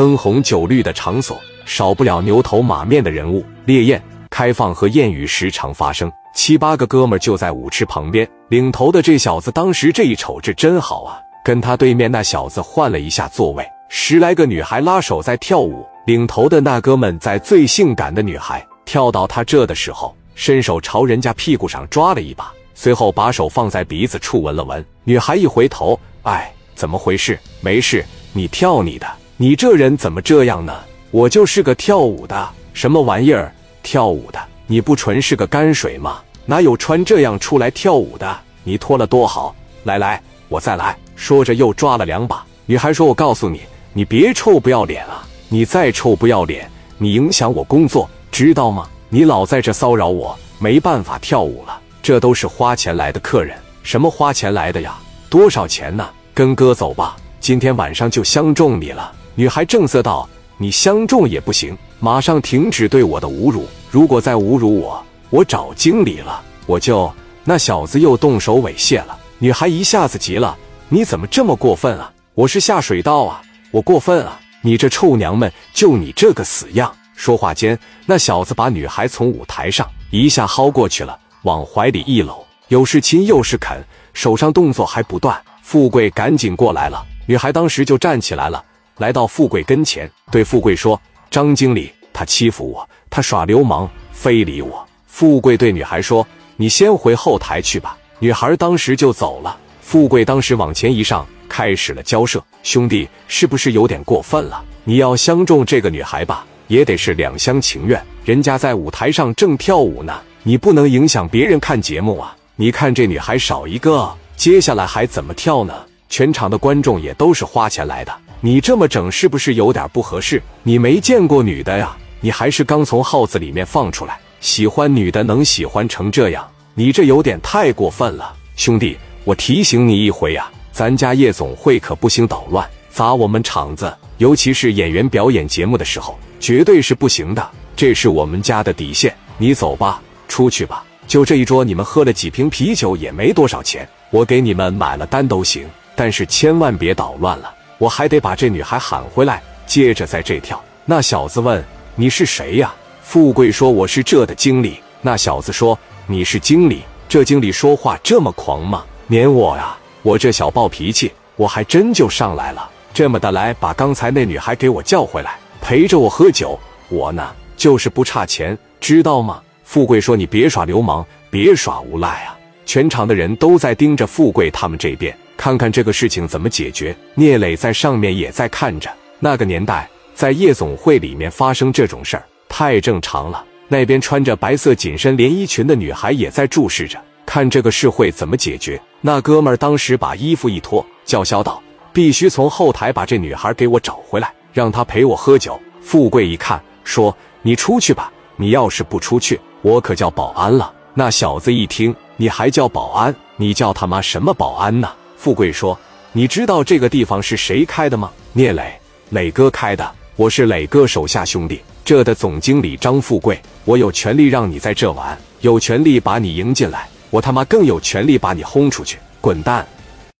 灯红酒绿的场所，少不了牛头马面的人物。烈焰、开放和艳语时常发生。七八个哥们就在舞池旁边，领头的这小子当时这一瞅，这真好啊！跟他对面那小子换了一下座位，十来个女孩拉手在跳舞。领头的那哥们在最性感的女孩跳到他这的时候，伸手朝人家屁股上抓了一把，随后把手放在鼻子处闻了闻。女孩一回头，哎，怎么回事？没事，你跳你的。你这人怎么这样呢？我就是个跳舞的，什么玩意儿？跳舞的？你不纯是个泔水吗？哪有穿这样出来跳舞的？你脱了多好！来来，我再来。说着又抓了两把。女孩说：“我告诉你，你别臭不要脸啊！你再臭不要脸，你影响我工作，知道吗？你老在这骚扰我，没办法跳舞了。这都是花钱来的客人，什么花钱来的呀？多少钱呢？跟哥走吧，今天晚上就相中你了。”女孩正色道：“你相中也不行，马上停止对我的侮辱！如果再侮辱我，我找经理了，我就……”那小子又动手猥亵了。女孩一下子急了：“你怎么这么过分啊？我是下水道啊，我过分啊！你这臭娘们，就你这个死样！”说话间，那小子把女孩从舞台上一下薅过去了，往怀里一搂，又是亲又是啃，手上动作还不断。富贵赶紧过来了，女孩当时就站起来了。来到富贵跟前，对富贵说：“张经理，他欺负我，他耍流氓，非礼我。”富贵对女孩说：“你先回后台去吧。”女孩当时就走了。富贵当时往前一上，开始了交涉：“兄弟，是不是有点过分了？你要相中这个女孩吧，也得是两厢情愿。人家在舞台上正跳舞呢，你不能影响别人看节目啊！你看这女孩少一个，接下来还怎么跳呢？全场的观众也都是花钱来的。”你这么整是不是有点不合适？你没见过女的呀？你还是刚从耗子里面放出来，喜欢女的能喜欢成这样？你这有点太过分了，兄弟！我提醒你一回呀，咱家夜总会可不兴捣乱，砸我们场子，尤其是演员表演节目的时候，绝对是不行的，这是我们家的底线。你走吧，出去吧。就这一桌，你们喝了几瓶啤酒也没多少钱，我给你们买了单都行，但是千万别捣乱了。我还得把这女孩喊回来，接着在这跳。那小子问：“你是谁呀？”富贵说：“我是这的经理。”那小子说：“你是经理？这经理说话这么狂吗？撵我呀！我这小暴脾气，我还真就上来了。这么的，来把刚才那女孩给我叫回来，陪着我喝酒。我呢，就是不差钱，知道吗？”富贵说：“你别耍流氓，别耍无赖啊！”全场的人都在盯着富贵他们这边。看看这个事情怎么解决。聂磊在上面也在看着。那个年代，在夜总会里面发生这种事儿太正常了。那边穿着白色紧身连衣裙的女孩也在注视着，看这个事会怎么解决。那哥们儿当时把衣服一脱，叫嚣道：“必须从后台把这女孩给我找回来，让她陪我喝酒。”富贵一看，说：“你出去吧，你要是不出去，我可叫保安了。”那小子一听，你还叫保安？你叫他妈什么保安呢？富贵说：“你知道这个地方是谁开的吗？”聂磊，磊哥开的。我是磊哥手下兄弟，这的总经理张富贵，我有权利让你在这玩，有权利把你迎进来，我他妈更有权利把你轰出去，滚蛋！